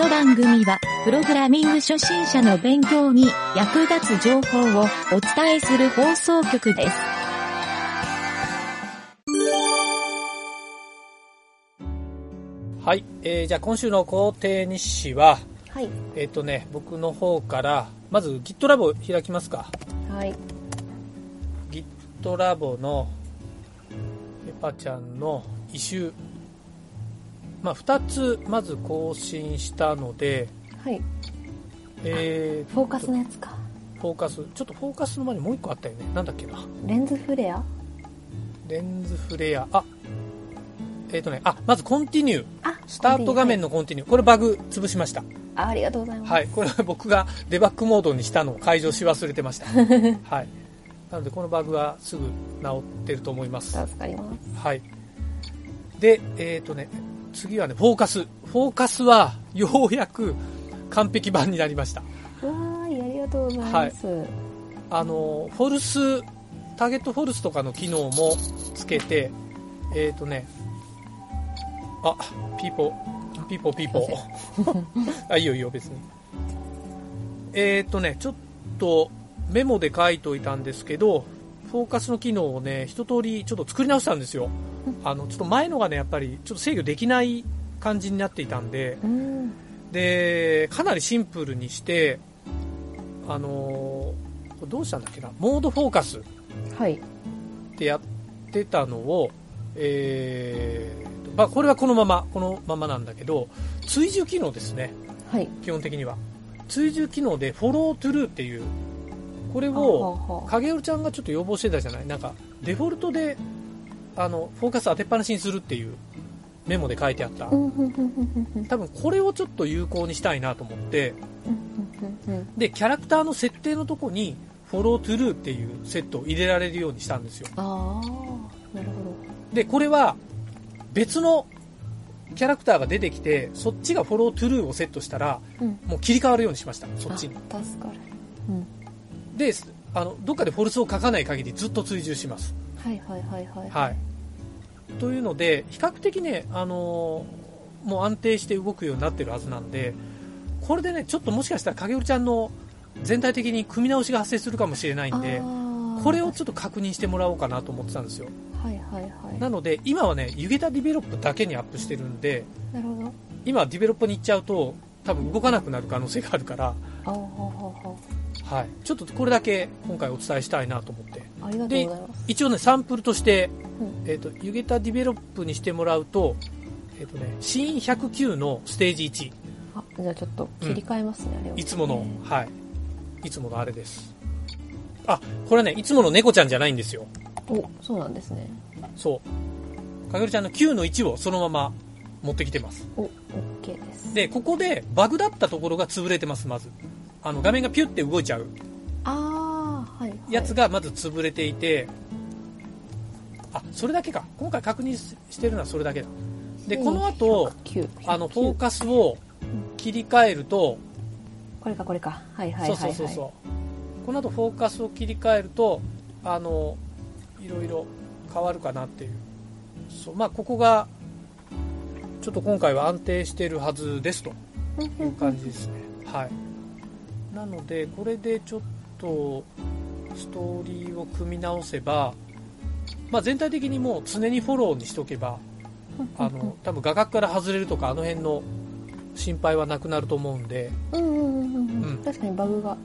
の番組は、プログラミング初心者の勉強に役立つ情報をお伝えする放送局です。はい、えー、じゃあ今週の工程日誌は、はい。えっ、とね、僕の方から、まず GitLab を開きますか。はい。GitLab のペパちゃんのイシュー、まあ、2つまず更新したので、はい。えー、フォーカスのやつか。フォーカス、ちょっとフォーカスの前にもう1個あったよね。なんだっけな。レンズフレア？レンズフレア、あ、えっ、とね、あ、まずコンティニュー。あ、スタート画面の。のコンティニュー。これバグ潰しました。あありがとうございます。はい。これは僕がデバッグモードにしたのを解除し忘れてました。はい。なので、このバグはすぐ直ってると思います。助かります。はい。で、えっ、とね、次はね、フォーカス。フォーカスは、ようやく完璧版になりました。うわーい、ありがとうございます。あの、フォルス、ターゲットフォルスとかの機能もつけて、えっ、とね、あ、ピーポー、ピーポーピーポー。あ、いいよいいよ、別に。えっ、とね、ちょっとメモで書いといたんですけど、フォーカスの機能をね、一通りちょっと作り直したんですよ。あの、ちょっと前のがね、やっぱりちょっと制御できない感じになっていたんで、うん。で、かなりシンプルにして、あのどうしたんだっけな、モードフォーカスっはい。てやってたのを、えーとまあ、これはこのまま、このままなんだけど、追従機能ですね、はい。基本的には。追従機能で、フォロートゥルーっていう、これを、影織ちゃんがちょっと要望してたじゃない？なんか、デフォルトで、あの、フォーカス当てっぱなしにするっていうメモで書いてあった多分これをちょっと有効にしたいなと思って、で、キャラクターの設定のとこに、フォロートゥルーっていうセットを入れられるようにしたんですよ。ああ、なるほで、これは、別のキャラクターが出てきて、そっちがフォロートゥルーをセットしたら、ど。うん。もう切り替わるようにしました、そっちに。あ助かる。うん。で、あの、どっかでフォルスを書かない限りずっと追従します。はいはいはいはい。はい。というので、比較的ね、あのーもう安定して動くようになってるはずなんで、これでね、ちょっともしかしたら影織ちゃんの全体的に組み直しが発生するかもしれないんで、これをちょっと確認してもらおうかなと思ってたんですよ。はいはいはい。なので、今はね、湯桁ディベロップだけにアップしてるんで、なるほど。今 develop に行っちゃうと、多分動かなくなる可能性があるから、はい。ちょっとこれだけ今回お伝えしたいなと思って。う。ありがとうございます。一応ね、サンプルとして、うんえっ、と、湯桁ディベロップにしてもらうと、えっ、とね、シーン109のステージ1、あ、じゃあちょっと切り替えますね、あれを。いつものえ、はい。いつものあれです。あ、これね、いつもの猫ちゃんじゃないんですよ。ーお、そうなんですね。そう。かげるちゃんの9の1をそのまま持ってきてます。お、オッケーです。で、ここでバグだったところが潰れてます、まず。あの、画面がピュって動いちゃう。やつがまず潰れていて、あ、それだけか。今回確認してるのはそれだけだ。で、この後、109、あの、フォース。カスを切り替えると、これかこれか。はいはいはい、はい。そうそうそう。この後フォーカスを切り替えると、あの、いろいろ変わるかなっていう。そう、まあ、ここが、ちょっと今回は安定してるはずですとうんいう感じですね。はい。なので、これでちょっと、ストーリーを組み直せば、まあ、全体的にもう常にフォローにしとけば、あの、多分画角から外れるとか、あの辺の心配はなくなると思うんで、うんうんうんうん。確かにバグが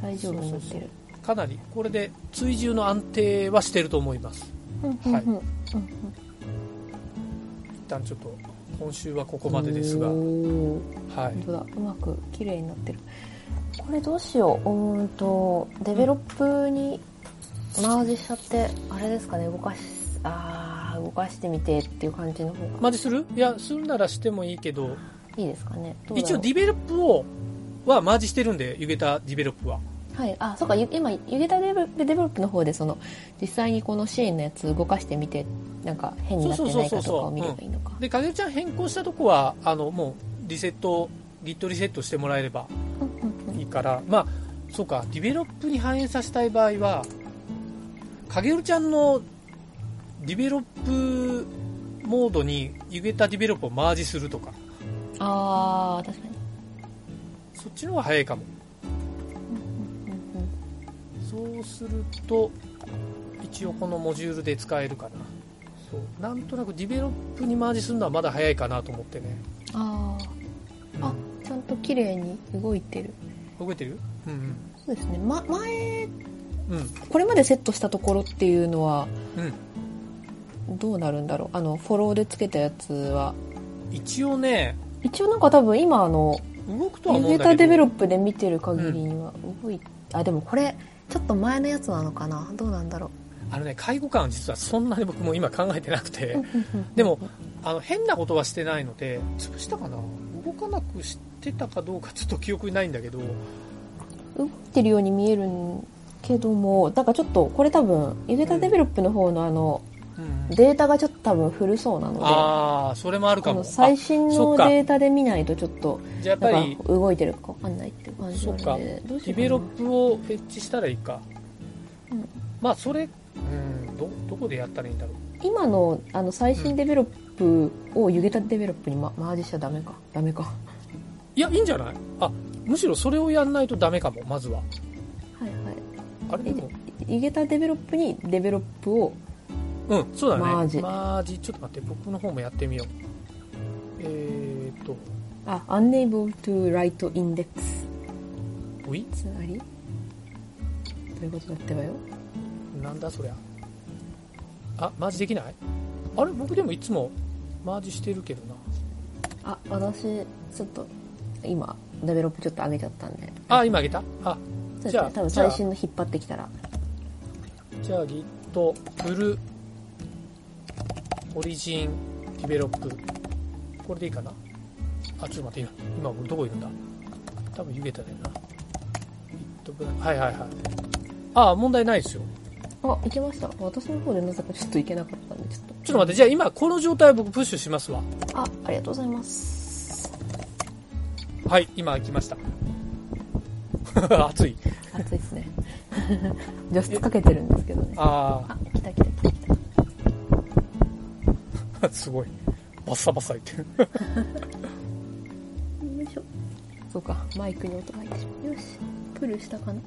大丈夫になってる。かなりこれで追従の安定はしてると思います。うんうんはいうん。うん一旦ちょっと今週はここまでですが、はい。本当だ。うまく綺麗になってるこれどうしよう。うーんとデベロップにマージしちゃってあれですかね。動かしあー動かしてみてっていう感じの方がマージする？いやするならしてもいいけど。いいですかね。一応 develop をはマージしてるんで湯桁ディベロップは。はい。あそうか。ゆ今ユゲタ develo develop の方でその実際にこのシーンのやつ動かしてみてなんか変になってないかとかを見ればいいのか。で影ちゃん変更したとこはあのもうリセット Git リセットしてもらえればからまあそうか develop に反映させたい場合は影るちゃんの develop モードにユゲタ develop をマージするとか。あー確かに。そっちの方が早いかも。そうすると一応このモジュールで使えるかな。そう。なんとなく develop にマージするのはまだ早いかなと思ってね、あああちゃんと綺麗に動いてる覚えてる？うんそうですね、ま、前うん。うんこれまでセットしたところっていうのはうん。どうなるんだろう？あのフォローでつけたやつは。一応ね。一応なんか多分今あの動くとはユ思うんだけど。ータデベロップで見てる限りには動いあでもこれちょっと前のやつなのかな？どうなんだろあのね介護官は実はそんなに僕も今考えてなくて。う でもあの変なことはしてないので潰したかな？動かなくしてたかどうかちょっと記憶にないんだけど。動いてるように見えるんけどもなんかちょっとこれ多分ユータデベロップの方のあのうん。データがちょっと多分古そうなのでああそれもあるかも。最新のデータで見ないとちょっとじゃあやっぱり動いてるかわかんないっていう感じなのでどうしディベロップをフェッチしたらいいか、うん。まあそれうんどどこでやったらいいんだろう。今のあの最新デベロップをユゲタ develop に、ま、マージしちゃダメか。ダメか。はいやいいんじゃない？あむしろそれをやんないとダメかもまずは。いはい。あれでも。ユゲタ develop に develop をうんそうだね。マージ。マージちょっと待って僕の方もやってみよう。えーと。あ unable to write index うい？つまり？ということだってばよ？なんだそりゃ。あマージできない？あれ僕でもいつもマージしてるけどな。あ私ちょっと今デベロップちょっと上げちゃったんで。あ今あげた？あじゃあね多分最新の引っ張ってきたら。じゃあ Git フルオリジンディベロップ。これでいいかな？あちょっと待って今今俺どこいるんだ？多分湯桁だよな。はいはいはい。あ問題ないですよ。あ行けました。私の方でなぜかちょっと行けなかったんでちょっと。ちょっと待ってじゃあ今この状態を僕プッシュしますわ。あありがとうございますはい今来ました。熱い。暑いですね。除湿かけてるんですけどね。ああ来た来た来た。来たあすごい。バッサバサ言ってる。よいしょ。そうかマイクに音が入ってしまうよしプルしたかな。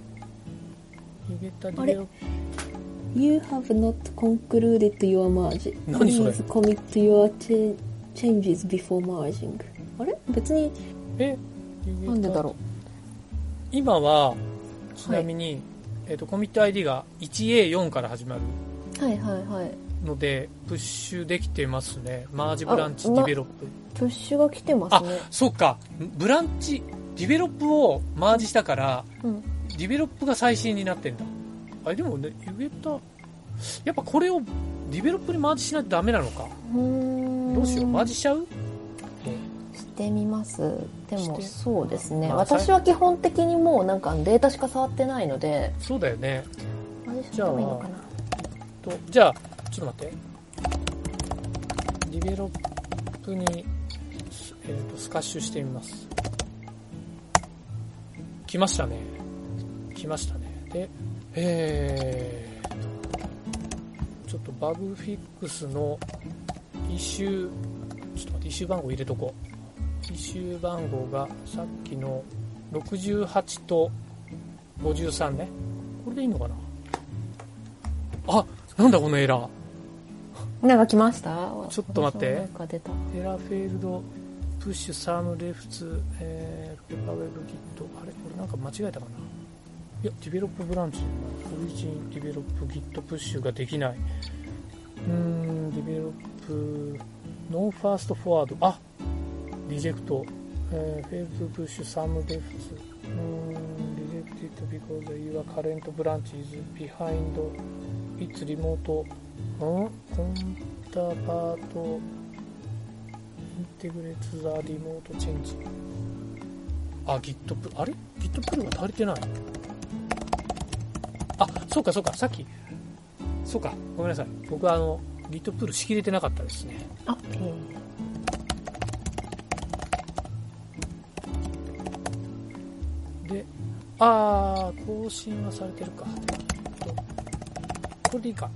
あれ？You have not concluded your merge 何それ？Please commit your ch- changes before merging あれ？別にえなんでだろ今はちなみに、えっとコミット ID が 1A4 から始まるうはいはいはい。のでプッシュできてますね。マージブランチあディベロップ。プッシュが来てまあ,、すね。そっか。ブランチ develop をマージしたからうん。 develop が最新になってんだ。あでもねユゲタやっぱこれを develop にマージしないとダメなのか。どうしよう。マージしちゃう？してみます。でもそうですね、まあ私は基本的にもうなんかデータしか触ってないので。そうだよね。マージしてもいいのかな。とじゃあちょっと待って。 develop に、えー、とスカッシュしてみます。来ましたね。来ましたね。でえーとちょっとバグフィックスのイシューちょっと待ってイシュー番号入れとこうイシュー番号がさっきの68と53ね。これでいいのかな？あなんだこのエラー。なんか来ました？ちょっと待って。エラーフェールドプッシュサームレフツえー、ペーパーウェブギット。あれこれなんか間違えたかな？いや develop ブランチ。 origin develop git push ができない。うーん develop no fast forward。あリジェクト。えー、 failed push some refs rejected because your current branch is behind its remote ん？ counterpart integrate the remote change。あ Git プあれ？Git プルが足りてない？あそうかそうか。さっき。そうか。ごめんなさい。僕はあの Git プルしきれてなかったですね。あえーあー更新はされてるか。とこれでいいか。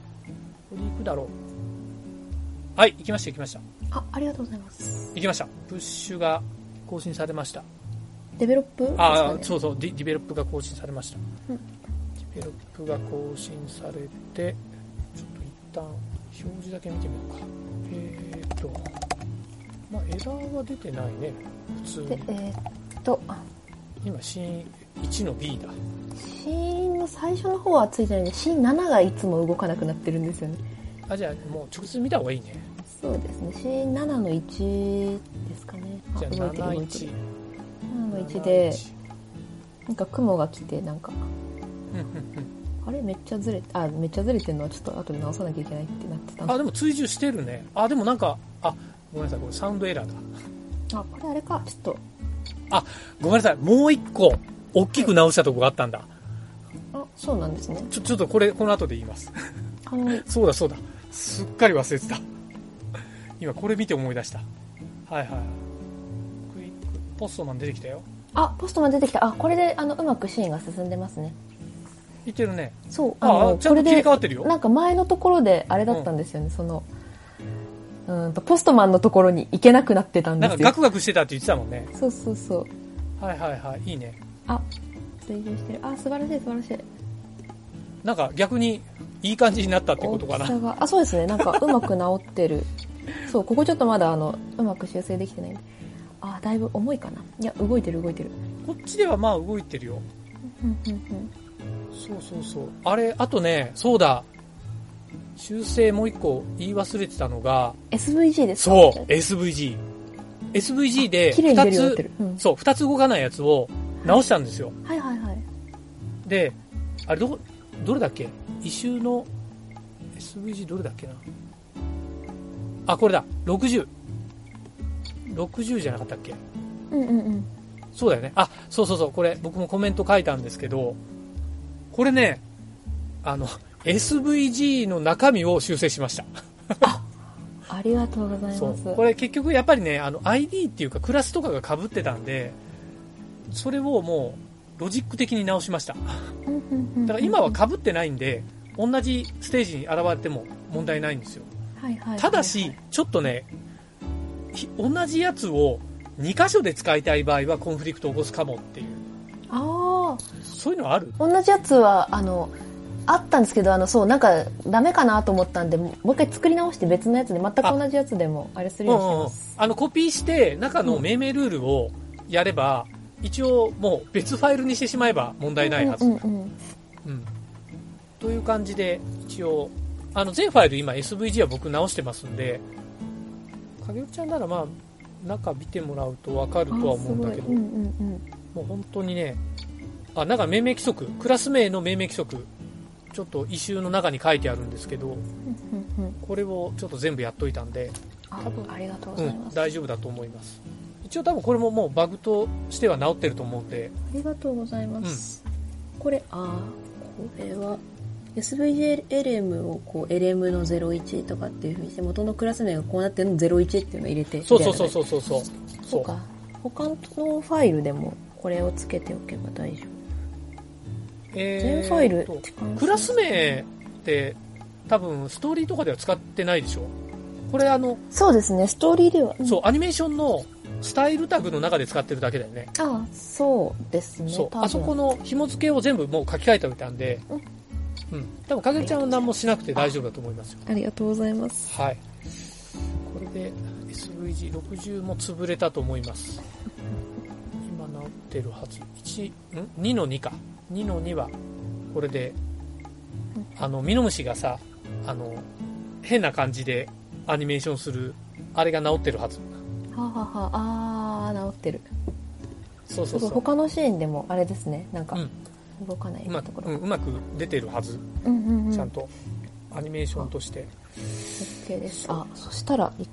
これでいくだろう。はい行きました行きました。あありがとうございます。行きました。プッシュが更新されました。 develop？ああ、ね。そうそうディ、 develop が更新されました。うん。 develop が更新されて、ちょっと一旦表示だけ見てみようか。えーっと、まあ、エラーは出てないね、普通でに。えーっと。あ今、シーン1の B だ。シーンの最初の方はついてないんでシーン7がいつも動かなくなってるんですよね。あ、じゃあ、もう直接見た方がいいね。そうですね。シーン7の1ですかね。あじゃあ、動いてる動いて71る。7の1でなんか雲が来てなんか。うんうんうん。あれめっちゃずれあめっちゃずれてるのはちょっと後で直さなきゃいけないってなってたんあ、でも追従してるね。あ、でもなんか、あ、ごめんなさい、これサウンドエラーだ。あこれあれか。ちょっと。ごめんなさい、もう一個、大きく直したとこがあったんだ。あそうなんですねちょ、ちょっとこれ、この後で言います。あの そうだそうだ。すっかり忘れてた。今これ見て思い出した。はいはい。クイック、ポストマン出てきたよ。あポストマン出てきたあこれであのうまくシーンが進んでますねいってるね。そうあのあ、ちゃんと切り替わってるよ。なんか前のところであれだったんですよね、そのうーんとポストマンのところに行けなくなってたんですよなんかガクガクしてたって言ってたもんね。そうそうそうはいはいはい。いいね。あ追従してる。あ素晴らしい素晴らしいなんか逆にいい感じになったってことかな。大きさが。あそうですね。なんか うまく直ってる。そうここちょっとまだあのうまく修正できてない。あだいぶ重いかな。いや動いてる動いてる。こっちではまあ動いてるよ。うんうんうんそうそうそう。あれ、あとね、そうだ。修正もう一個言い忘れてたのが、SVG ですか？そう、SVG。SVG で綺麗に出るようにな二つうん、そう、二つ動かないやつを直したんですよ。はいはいはいで、あれどこ、どれだっけ？異臭の SVG どれだっけな？あ、これだ。60。60じゃなかったっけ？うんうんうんそうだよね。あ、そうそうそう。これ、僕もコメント書いたんですけど、これね、あの、SVG の中身を修正しました。ありがとうございます。これ結局やっぱりね、あの、ID っていうかクラスとかが被ってたんで、それをもう、ロジック的に直しました。うんうんうんうん。だから今は被ってないんで、同じステージに現れても問題ないんですよ。ただし、ちょっとね、ひ同じやつを2箇所で使いたい場合はコンフリクトを起こすかもっていう。ああそういうのある？同じやつはあのあったんですけどあのそうなんかダメかなと思ったんでもう一回作り直して別のやつで全く同じやつでもあれするようにしてます。あの、コピーして中の命名ルールをやれば、一応もう別ファイルにしてしまえば問題ないはず。うんうんうんうん。という感じで、一応、あの、全ファイル今 SVG は僕直してますんで、影尾ちゃんならまあ、中見てもらうとわかるとは思うんだけど、あすごいうんうんうんもう本当にね、あ、なんか命名規則、クラス名の命名規則、ちょっと異臭の中に書いてあるんですけど、うんうんうんこれをちょっと全部やっといたんで、あ多分ありがとうごうん、ざいます、大丈夫だと思います。一応多分これももうバグとしては直ってると思うんで、ありがとうございます、これあーこれは SVLM をこう LM の01とかっていうふうにして元のクラス名がこうなってるの01っていうのを入れてそうそうそううそう。そうそう。そうか他のファイルでもこれをつけておけば大丈夫。えー全ファイルクラス名って多分ストーリーとかでは使ってないでしょ？これあの、そうですね。ストーリーでは、ん。そう、アニメーションのスタイルタグの中で使ってるだけだよね。ああそうですねそう。あそこの紐付けを全部もう書き換えておいたんで、うんうん。多分、かげるちゃんは何もしなくて大丈夫だと思いますよ。ありがとうございますはい。これで SVG60 も潰れたと思います。今直ってるはず。1、ん ?2 の2か。2の2は、これで、あの、ミノムシがさ、あの、変な感じでアニメーションする、あれが直ってるはず。はあ、はあはあ、あー治ってるそうそうそう。他のシーンでもあれですねなんかうん動かないところ、うん、うまく出てるはず。うんうんうんちゃんと。アニメーションとして。OK ですあそしたらい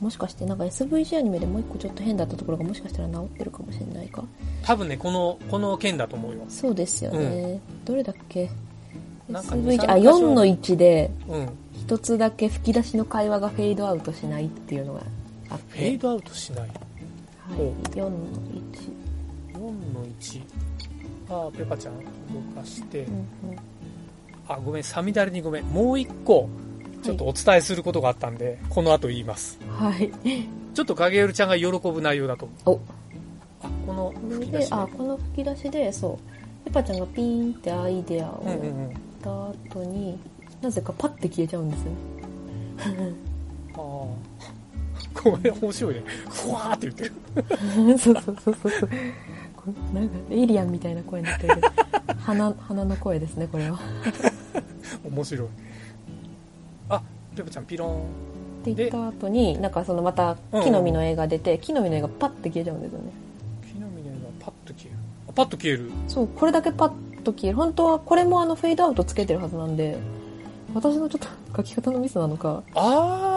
もしかしてなんか SVG アニメでもう一個ちょっと変だったところがもしかしたら治ってるかもしれないか多分ね、この、この件だと思うよ。そうですよね、どれだっけ？SVG あ二三箇所4の1でうん。一つだけ吹き出しの会話がフェードアウトしないっていうのがあってフェードアウトしない。はい、ほう4の4の1。あーペパちゃん動かして。1、うんうん。あ、ごめん、サミダレにごめん。もう一個、ちょっとお伝えすることがあったんで、この後言います。はい。ちょっと影るちゃんが喜ぶ内容だと。思あ、この吹き出し、で。あこの吹き出しでそう。ペパちゃんがピーンってアイデアをうんやっうん。うんた後に、なぜかパッて消えちゃうんですよ。ねああこれ面白いね。ふわーって言って。るそうそうそうそう。なんかエイリアンみたいな声になってる。鼻鼻の声ですねこれは。面白い。あペコちゃんピローン。って言った後になんかそのまた木の実の絵が出て、木の実の絵がパッて消えちゃうんですよね。木の実の絵がパッと消える。あパッと消える。そうこれだけパッと消える。本当はこれもあのフェードアウトつけてるはずなんで私のちょっと書き方のミスなのか。あ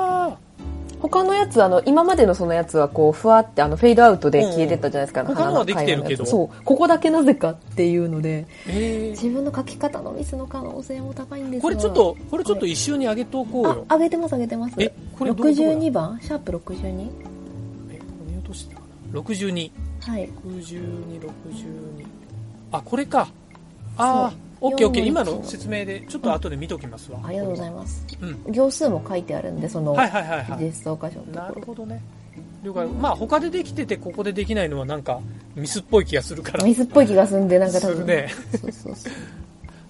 他のやつあの今までのそのやつはこうふわってあのフェードアウトで消えてったじゃないですか、うんのはでそう。ここだけなぜかっていうので。あえ自分の書き方のミスの可能性も高いんですー、これちょっとこれちょっと一緒に上げておこうよ。あ上げてます上げてます。えこれどこどこだ？62番？シャープ62えここ見落としたかな？62はい。6262あこれか。ああオッケーオッケー4今の説明でちょっと後で見ときますわ、ありがとうございます。うん。行数も書いてあるんでそのはいはいはいはい。実装箇所のなるほどね。了解まあ他でできててここでできないのはなんかミスっぽい気がするから。ろミスっぽい気がするんでなんか多分。ね。そうそうそう。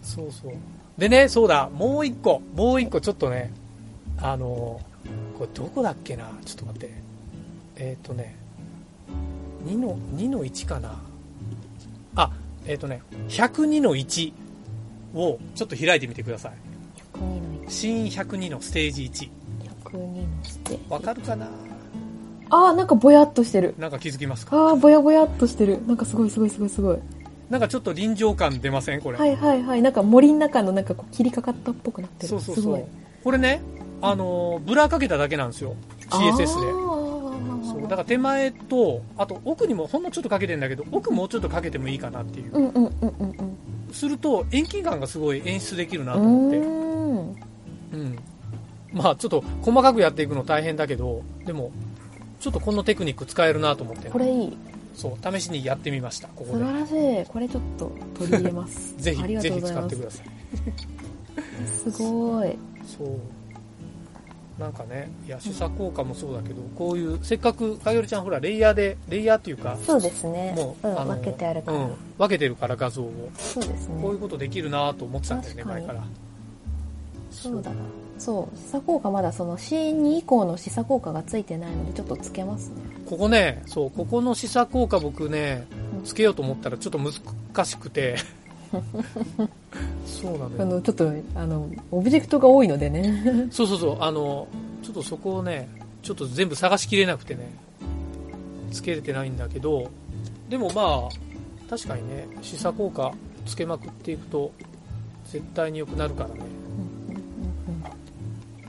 そうそう。でねそうだ。もう一個。もう一個ちょっとねあのこれどこだっけな。ちょっと待って。えっ、とね。2の2の1かな。あえっ、とね。102の1をちょっと開いてみてください。102の新102のステージ1 102のしてわかるかな？あーなんかぼやっとしてる。なんか気づきますか？あーぼやぼやっとしてる。なんかすごいすごいすごいすごい。なんかちょっと臨場感出ませんこれ、はいはいはい。なんか森の中のなんかこう切りかかったっぽくなってる。そうそうそすごい。うこれねあのーブラーかけただけなんですよ。CSS で。そう。だから手前とあと奥にもほんのちょっとかけてんだけど奥もうちょっとかけてもいいかなっていう。うんうんうんうんうんすると遠近感がすごい演出できるなうと思って。うん。まあちょっと細かくやっていくの大変だけどでもちょっとこのテクニック使えるなと思って。これいい。そう試しにやってみましたここで。素晴らしい。これちょっと取り入れます。ぜひぜひ使ってください。すごい。そうなんかねいや主作効果もそうだけどこういうせっかくかよりちゃんほらレイヤーでレイヤーっていうかそうですね。もう、うん、あの分けてあるから、うん、分けてるから画像を。そうですね。こういうことできるなと思ってたんだよね前から。そうだな。そう。示唆効果まだその C2 以降の示唆効果がついてないのでちょっとつけますね。ここねそうここの示唆効果僕ねうん。つけようと思ったらちょっと難しくて そうなあのちょっとあのオブジェクトが多いのでね。そうそうそう。あのちょっとそこをねちょっと全部探しきれなくてね。つけれてないんだけどでもまあ確かにね示唆効果つけまくっていくと絶対に良くなるからね。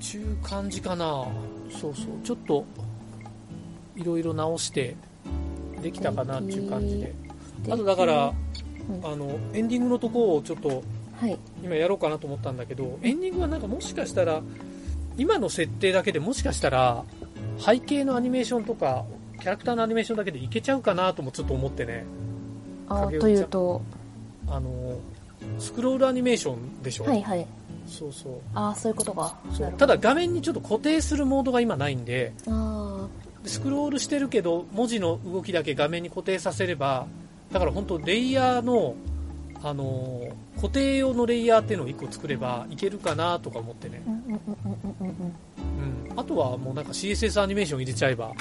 ちゅう感じかな。そうそう。ちょっといろいろ直してできたかなっていう感じであとだからうん。あのエンディングのとこをちょっとはい。今やろうかなと思ったんだけどエンディングはなんかもしかしたら今の設定だけでもしかしたら背景のアニメーションとかキャラクターのアニメーションだけでいけちゃうかなともちょっと思ってね。あというと。あのスクロールアニメーションでしょ、はいはい。そうそう。ああそういうことか。ただ画面にちょっと固定するモードが今ないんであスクロールしてるけど文字の動きだけ画面に固定させればだから本当レイヤーのあのー固定用のレイヤーっていうのを1個作ればいけるかなとか思ってね。ー、うん。あとはもうなんか CSS アニメーション入れちゃえば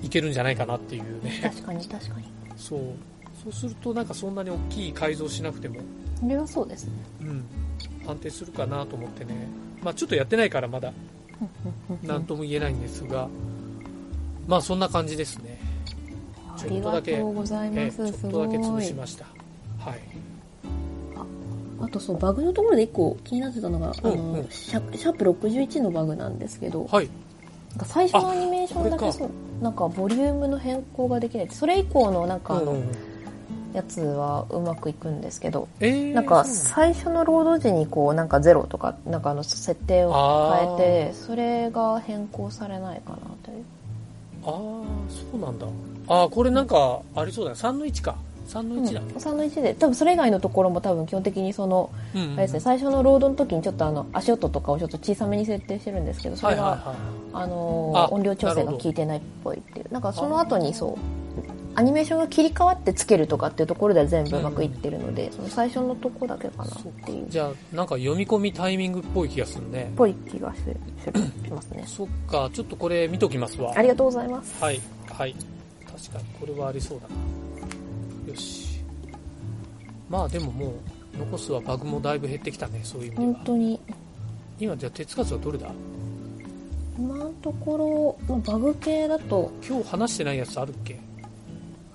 いけるんじゃないかなっていうね。確かに確かに。そう。そうするとなんかそんなに大きい改造しなくても、それはそうですね。うん、安定するかなと思ってね。まあちょっとやってないからまだ。何とも言えないんですが、まあそんな感じですね。ありがとうございえます、すーちょっとだけ潰しました。はいあとそうバグのところで1個気になってたのが、うんあのうんシャシャープ61のバグなんですけど、はいなんか最初のアニメーションだけそうなんかボリュームの変更ができないそれ以降のなんかあの、うんうんやつはうまくいくんですけど、えーなんか最初のロード時にこうなんかゼロとかなんかあの設定を変えてそれが変更されないかなというああそうなんだああこれなんかありそうだね3の1か3の1だ、うん、3の1で。多分それ以外のところも多分基本的にその、うんうんあれですね最初のロードの時にちょっとあの足音とかをちょっと小さめに設定してるんですけどそれが、はいはいはい。あの音量調整が効いてないっぽいっていう。なんかその後にそうアニメーションが切り替わってつけるとかっていうところでは全部うまくいってるので、その最初のとこだけかなっていう。じゃあなんか読み込みタイミングっぽい気がするね。ぽい気がするしますね。そっかちょっとこれ見ときますわ。ありがとうございます。はいはい。確かに。これはありそうだなよし。まあでももう残すはバグもだいぶ減ってきたねそういう意味では。本当に。今じゃあ手つかずはどれだ？今のところ、まあ、バグ系だと。今日話してないやつあるっけ？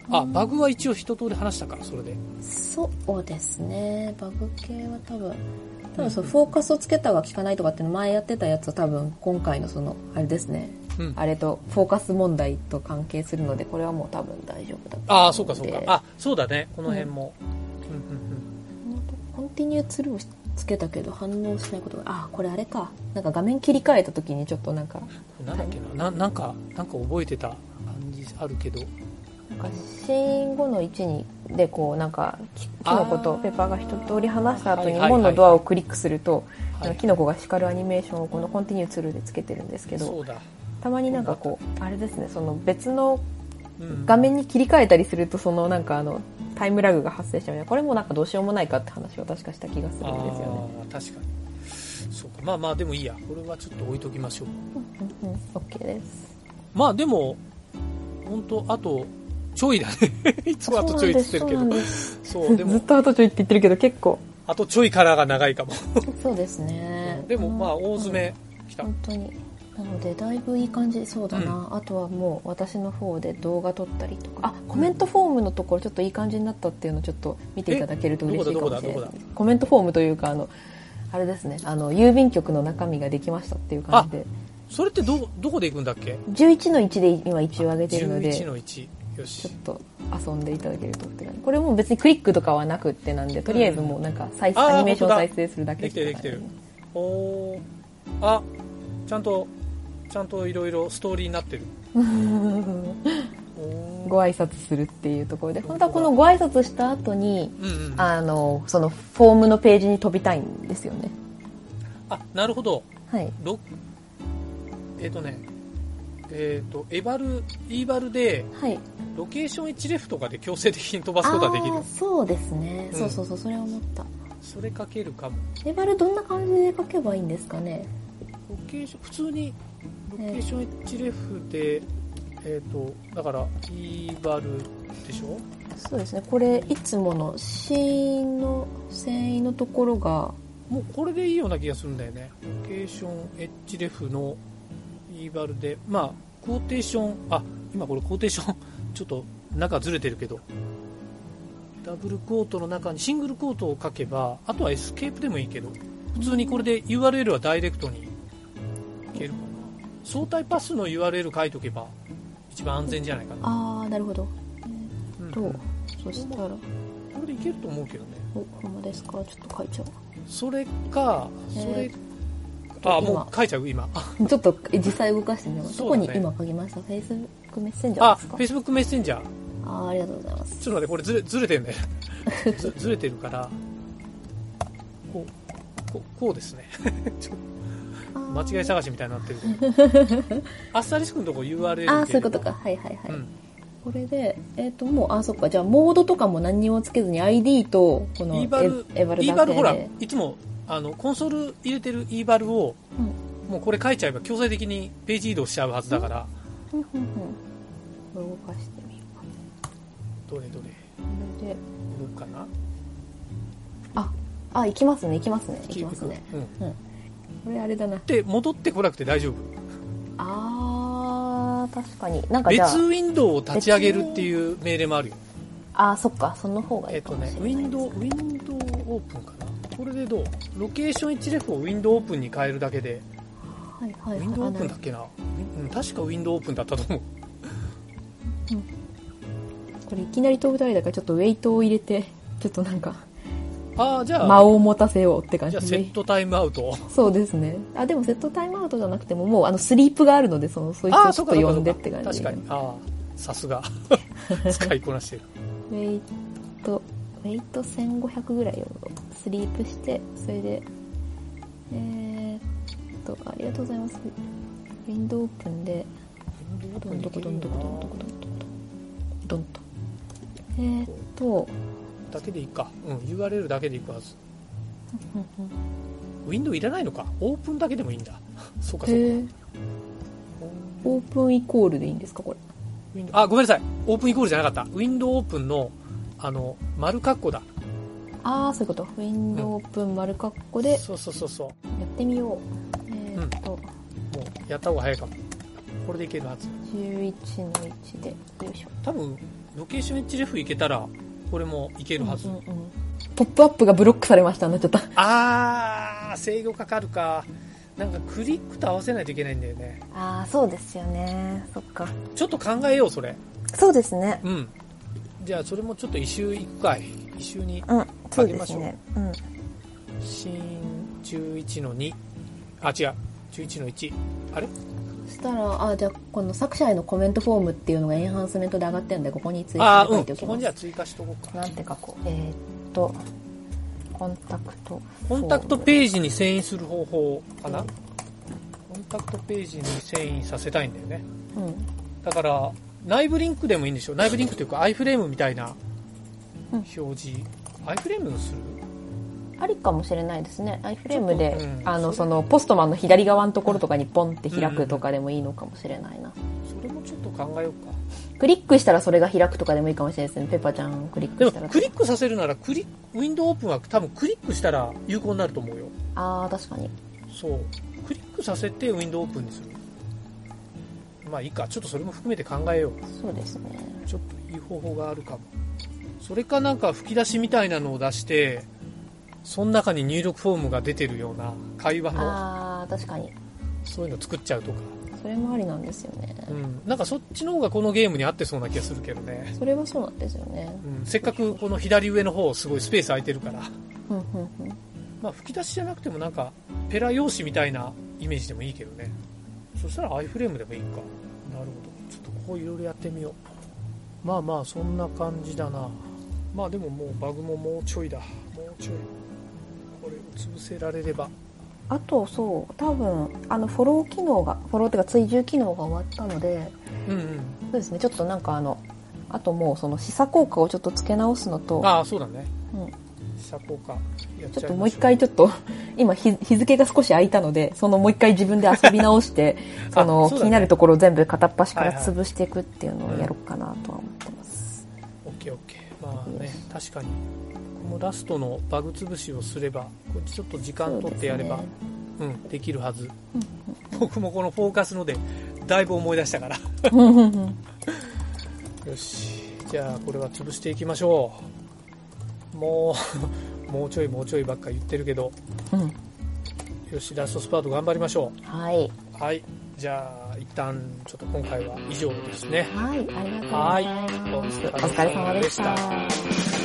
あバグは一応一通り話したからそれで。そうですね。バグ系は多分。多分そうフォーカスをつけたが効かないとかっていうの前やってたやつは多分今回のそのあれですねうん。あれとフォーカス問題と関係するのでこれはもう多分大丈夫だとああそうかそうか。あそうだね。この辺も、うん。うんコンティニューツルーをつけたけど反応しないことがあこれあれか。なんか画面切り替えた時にちょっとなんか。うん、なんだっけな。ななんかなんか覚えてた。感じあるけど。なんかシーン5の1にでこうなんかキキノコとペッパーが一通り話した後に門のドアをクリックすると、キノコが叱るアニメーションをこのコンティニューツルーでつけてるんですけどそうだ、たまになんかこうあれですねその別のうん、画面に切り替えたりするとそのなんかあのタイムラグが発生しちゃうみたいなこれもなんかどうしようもないかって話を確かした気がするんですよね。ああ確かに。そうか。まあまあでもいいや。これはちょっと置いときましょう。うんうん OK です。まあでも本当あとちょいだね。いつもあとちょいっつってるけど。そうです。そうでずっもと後ちょいって言ってるけど結構。あとちょいカラーが長いかも。そうですね。でもまあ大詰め。きた、本当になのでだいぶいい感じそうだな、あとはもう私の方で動画撮ったりとか。あコメントフォームのところちょっといい感じになったっていうのをちょっと見ていただけると嬉しいかもしれない。コメントフォームというかあのあれですね。あの郵便局の中身ができましたっていう感じで。それってどどこで行くんだっけ？11の1で今一応上げてるので11の1よし。ちょっと遊んでいただけるとって感じ。これも別にクリックとかはなくってなんでとりあえずもうなんか再あーアニメーション再生するだけできてるできてる。おー。あちゃんとちゃんといろいろストーリーになってる。ご挨拶するっていうところで。本当はこのご挨拶した後にうんうん。あのそのフォームのページに飛びたいんですよね。あなるほど。はい。ろえっ、とねえっ、とエバル e バルではい。ロケーション1レフとかで強制的に飛ばすことができる。そうですね、うん。そうそうそうそれは思った。それかけるかも。レバルどんな感じで書けばいいんですかね？ロケーション普通にロケーション1レフで、えっ、とだから e バルでしょ？そうですね。これいつものシーンの遷移のところがもうこれでいいような気がするんだよね。ロケーション h レフの e バルでまあコーテーションあ今これコーテーションちょっと中ずれてるけど。ダブルコートの中にシングルコートを書けばあとはエスケープでもいいけど普通にこれで URL はダイレクトにいける。かな相対パスの URL 書いとけば一番安全じゃないかな、ああなるほど。うん。とそしたら。これでいけると思うけどね。おほんまですか？ちょっと書いちゃそれかそれ、えとあもう書いちゃう今。ちょっと実際動かしてみます、そうだね。どこに今書きました？Facebook メッセンジャーあですか？Facebook メッセンジャーあーありがとうございます。ちょっと待って、これずれずれてんだよ。ずずれてるから、こう、こうこうですね。ち ょ間違い探しみたいになってる。けど。アスタリスクのとこ URL ああーそういうことか。かはいはいはい、うん。これでえっ、ともうあそっか。じゃあモードとかも何にもつけずに ID とこの e エエバル e だけでバルほら、いつも、あの、コンソール入れてる e バルを、うん。もうこれ書いちゃえば強制的にページ移動しちゃうはずだから、ふんふんふん。動かしてみよどれどれ、うこれで。どうかな。ああ行きますね行きますね行きますね。うん。これあれだなで、戻ってこなくて大丈夫。あー確かになんか別ウィンドウを立ち上げるっていう命令もあるよ。あーそっかその方がいいかえっとね、もしれないウィンドウ、ウィンドウオープンかな。これでどう？ロケーション1レフをウィンドウオープンに変えるだけで、はいはいはいウィンドウオープンだっけな、うん、確かウィンドウオープンだったと思う。これいきなり飛ぶたりだからちょっとウェイトを入れてちょっとなんかああ、じゃあ、間を持たせようって感じゃじであセットタイムアウト。そうですねあでもセットタイムアウトじゃなくてももうあのスリープがあるのでそのそいつをちょっと呼んでって感じ確かに。ああ、さすが。使いこなしてる。ウェイトウェイト1500ぐらいをスリープしてそれでえー、っとありがとうございますウィンドウオープンでどんどこどんどこどんどこどんどこどんどんとえーっと、だけでいいか。うん、URL だけでいくはず。ウィンドウいらないのか？オープンだけでもいいんだ。そうか、そうか。へーオープンイコールでいいんですか、これ。あ、ごめんなさい。オープンイコールじゃなかった。ウィンドウオープンの、あの、丸括弧だ。ああ、そういうこと。ウィンドウオープン丸括弧でやそうそうそうそう。ってみよう。えーっと、もう、やった方が早いかも。これでいけるはず。11の1で、よいしょ。多分、ロケーション HRF いけたら、これもいけるはず。うんうんうんポップアップがブロックされましたね、ちょっと。あー、制御かかるか。なんかクリックと合わせないといけないんだよね。ああ、そうですよね。そっか。ちょっと考えよう、それ。そうですね。うん。じゃあ、それもちょっと一周いくか周に、うん、そうですね。うん。新11の2。あ、違う。11の1。あれ？そしたら、あ、じゃあ、この作者へのコメントフォームっていうのがエンハンスメントで上がってるんで、ここに追。加で書いておきます。そこにじゃあ追加しとこうか。なんて書こう。えーっと、コンタクト。コンタクトページに遷移する方法かな、コンタクトページに遷移させたいんだよね。うん。だから、内部リンクでもいいんでしょ内部リンクというか、アイフレームみたいなうん表示。アイフレームにするありかもしれないですね。アイフレームで、うんあの、そその、ポストマンの左側のところとかにポンって開くとかでもいいのかもしれないな。それもちょっと考えようか。クリックしたらそれが開くとかでもいいかもしれないですね。ペッパちゃんクリックしたら。クリックさせるならクリ window open は多分クリックしたら有効になると思うよああ、確かに。そうクリックさせて window open にするまあいいかちょっとそれも含めて考えようそうですね。ちょっといい方法があるかもそれかなんか吹き出しみたいなのを出してその中に入力フォームが出てるような会話のああ、確かに。そういうの作っちゃうとか、それもありなんですよね。うん、なんかそっちの方がこのゲームに合ってそうな気がするけどね、それはそうなんですよね。うん、せっかくこの左上の方すごいスペース空いてるから。うんうんうん。まあ、吹き出しじゃなくてもなんかペラ用紙みたいなイメージでもいいけどね。そしたらアイフレームでもいいか。なるほど。ちょっとここいろいろやってみよう。まあまあそんな感じだな。まあでももうバグももうちょいだ。もうちょいこれを潰せられれば。あと、そう、多分、あの、フォロー機能が、フォローっていうか追従機能が終わったので、うんうん。そうですね、ちょっとなんかあの、あともうその示唆効果をちょっと付け直すのと、ああそうだね。うん、遮光化やっちょっともう一回ちょっと、今日日付が少し空いたので、そのもう一回自分で遊び直して、そのね。気になるところを全部片っ端からはいはい潰していくっていうのをやろうかなとは思ってます。オッケーオッケー。まあね確かにこのラストのバグ潰しをすればこっちちょっと時間取ってやればそううんできるはず。僕もこのフォーカスのでだいぶ思い出したから。よし。じゃあこれは潰していきましょう。もう もうちょいもうちょいばっか言ってるけど。うん。よしラストスパート頑張りましょはい。うはい。じゃあ一旦ちょっと今回は以上ですね。はい、ありがとうございます。はい。お疲れ様でした。